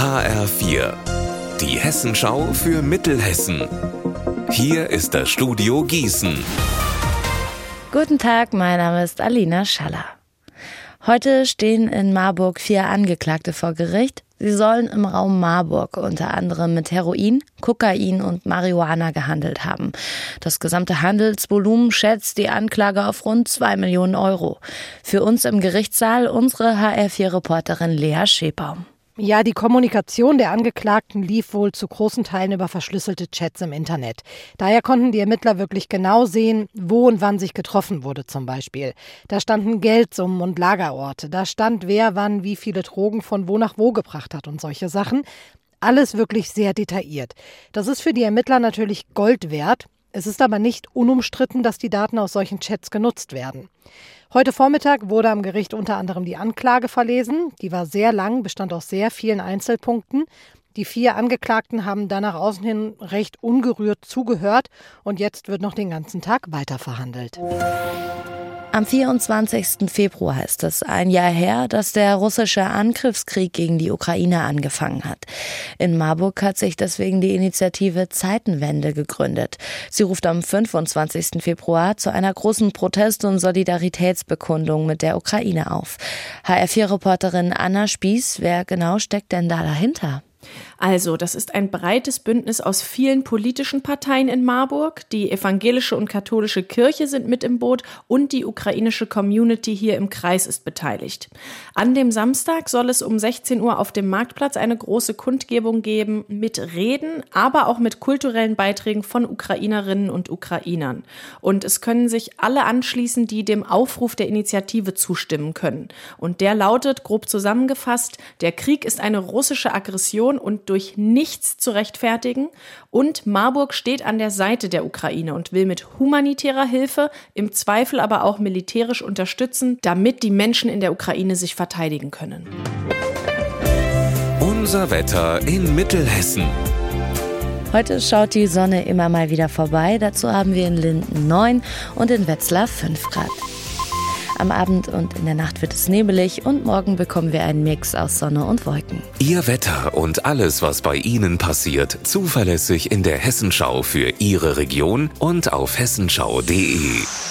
HR4, die Hessenschau für Mittelhessen. Hier ist das Studio Gießen. Guten Tag, mein Name ist Alina Schaller. Heute stehen in Marburg vier Angeklagte vor Gericht. Sie sollen im Raum Marburg unter anderem mit Heroin, Kokain und Marihuana gehandelt haben. Das gesamte Handelsvolumen schätzt die Anklage auf rund zwei Millionen Euro. Für uns im Gerichtssaal unsere HR4-Reporterin Lea Schebaum. Ja, die Kommunikation der Angeklagten lief wohl zu großen Teilen über verschlüsselte Chats im Internet. Daher konnten die Ermittler wirklich genau sehen, wo und wann sich getroffen wurde zum Beispiel. Da standen Geldsummen und Lagerorte. Da stand, wer wann wie viele Drogen von wo nach wo gebracht hat und solche Sachen. Alles wirklich sehr detailliert. Das ist für die Ermittler natürlich Gold wert. Es ist aber nicht unumstritten, dass die Daten aus solchen Chats genutzt werden. Heute Vormittag wurde am Gericht unter anderem die Anklage verlesen. Die war sehr lang, bestand aus sehr vielen Einzelpunkten. Die vier Angeklagten haben dann nach außen hin recht ungerührt zugehört und jetzt wird noch den ganzen Tag weiter verhandelt. Am 24. Februar ist es ein Jahr her, dass der russische Angriffskrieg gegen die Ukraine angefangen hat. In Marburg hat sich deswegen die Initiative Zeitenwende gegründet. Sie ruft am 25. Februar zu einer großen Protest- und Solidaritätsbekundung mit der Ukraine auf. HR4-Reporterin Anna Spieß, wer genau steckt denn da dahinter? Also, das ist ein breites Bündnis aus vielen politischen Parteien in Marburg. Die evangelische und katholische Kirche sind mit im Boot und die ukrainische Community hier im Kreis ist beteiligt. An dem Samstag soll es um 16 Uhr auf dem Marktplatz eine große Kundgebung geben mit Reden, aber auch mit kulturellen Beiträgen von Ukrainerinnen und Ukrainern. Und es können sich alle anschließen, die dem Aufruf der Initiative zustimmen können. Und der lautet, grob zusammengefasst, der Krieg ist eine russische Aggression und durch nichts zu rechtfertigen. Und Marburg steht an der Seite der Ukraine und will mit humanitärer Hilfe, im Zweifel aber auch militärisch unterstützen, damit die Menschen in der Ukraine sich verteidigen können. Unser Wetter in Mittelhessen. Heute schaut die Sonne immer mal wieder vorbei. Dazu haben wir in Linden 9 und in Wetzlar 5 Grad. Am Abend und in der Nacht wird es nebelig und morgen bekommen wir einen Mix aus Sonne und Wolken. Ihr Wetter und alles, was bei Ihnen passiert, zuverlässig in der Hessenschau für Ihre Region und auf hessenschau.de.